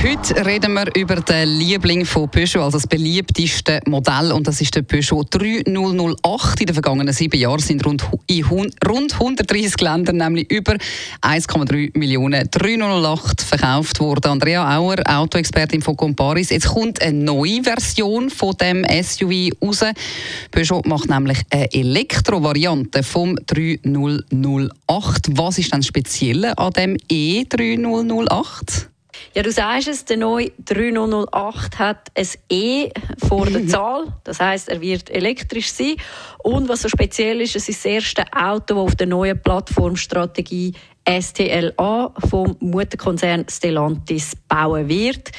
Heute reden wir über den Liebling von Peugeot, also das beliebteste Modell, und das ist der Peugeot 3008. In den vergangenen sieben Jahren sind rund, in rund 130 Ländern nämlich über 1,3 Millionen 3008 verkauft worden. Andrea Auer, Autoexpertin von Comparis. Jetzt kommt eine neue Version von dem SUV raus. Peugeot macht nämlich eine Elektrovariante vom 3008. Was ist denn speziell an dem E3008? Ja, du sagst es, der neue 3008 hat ein E vor der Zahl. Das heißt, er wird elektrisch sein. Und was so speziell ist, es ist das erste Auto, das auf der neuen Plattformstrategie STLA vom Mutterkonzern Stellantis bauen wird.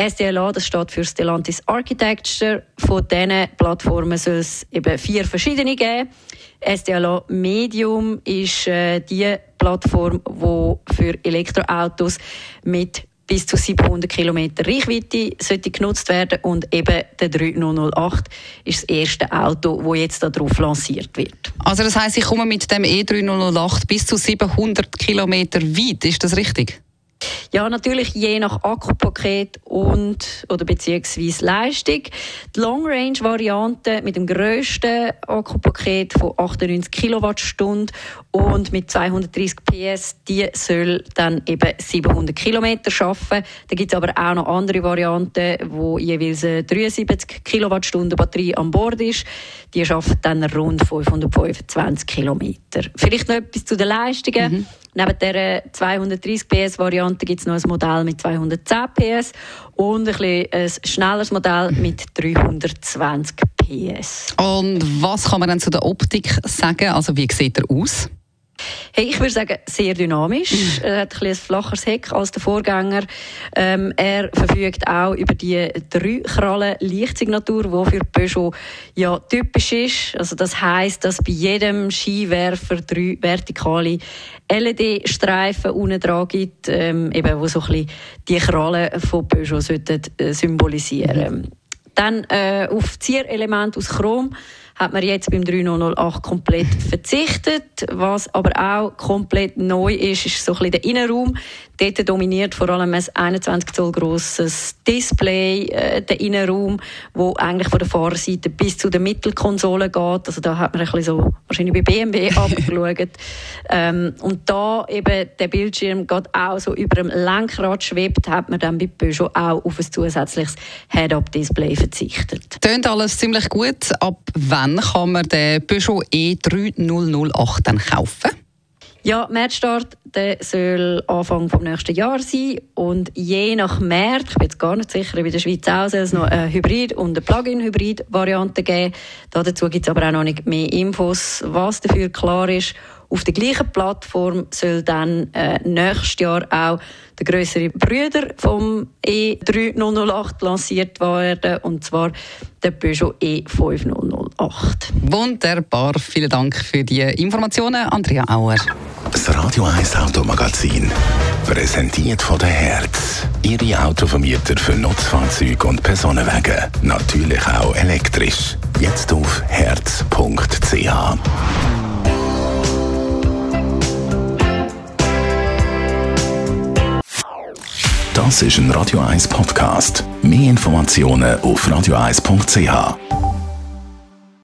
STLA, das steht für Stellantis Architecture. Von diesen Plattformen soll es eben vier verschiedene geben. STLA Medium ist äh, die Plattform, die für Elektroautos mit bis zu 700 km Reichweite sollte genutzt werden und eben der 3008 ist das erste Auto, das jetzt darauf lanciert wird. Also das heißt, ich komme mit dem E3008 bis zu 700 km weit, ist das richtig? Ja, natürlich je nach Akkupaket und oder beziehungsweise Leistung. Die Long Range Variante mit dem grössten Akkupaket von 98 Kilowattstunden und mit 230 PS, die soll dann eben 700 Kilometer schaffen. Da gibt es aber auch noch andere Varianten, wo jeweils eine 73 Kilowattstunden Batterie an Bord ist. Die schafft dann rund 525 Kilometer. Vielleicht noch etwas zu den Leistungen. Mhm. Neben der 230 PS Variante gibt es noch ein Modell mit 210 PS und ein, ein schnelleres Modell mit 320 PS. Und was kann man dann zu der Optik sagen? Also wie sieht er aus? Ich würde sagen, sehr dynamisch. Mhm. Er hat ein, ein flacheres Heck als der Vorgänger. Ähm, er verfügt auch über die drei Krallen Lichtsignatur, die für Peugeot ja typisch ist. Also das heißt, dass bei jedem Skiwerfer drei vertikale LED-Streifen unten dran gibt, ähm, eben, wo so ein bisschen die Krallen von Peugeot sollten, äh, symbolisieren. Mhm. Dann äh, auf Zierelement aus Chrom hat man jetzt beim 3008 komplett verzichtet. Was aber auch komplett neu ist, ist so ein bisschen der Innenraum. Dort dominiert vor allem ein 21 Zoll grosses Display äh, der Innenraum, wo eigentlich von der Fahrerseite bis zu der Mittelkonsole geht. Also da hat man ein bisschen so wahrscheinlich bei BMW abgeschaut. ähm, und da eben der Bildschirm geht auch so über dem Lenkrad schwebt, hat man dann bei Peugeot auch auf ein zusätzliches Head-Up-Display verzichtet. Tönt alles ziemlich gut. Ab wann kann man den Peugeot E3008 dann kaufen? Ja, Märzstart der soll Anfang des nächsten Jahres sein und je nach März, ich bin jetzt gar nicht sicher, wie in der Schweiz auch, soll es noch eine Hybrid- und eine Plug-in-Hybrid-Variante geben. Dazu gibt es aber auch noch nicht mehr Infos, was dafür klar ist. Auf der gleichen Plattform soll dann äh, nächstes Jahr auch der größere Brüder vom E3008 lanciert werden und zwar der Peugeot E5008. Wunderbar, vielen Dank für die Informationen, Andrea Auer. Das Radio 1 Automagazin präsentiert von der Herz. Ihre Autovermieter für Nutzfahrzeuge und Personenwagen, natürlich auch elektrisch. Jetzt auf herz.ch. Das ist ein Radio 1 Podcast. Mehr Informationen auf radio1.ch.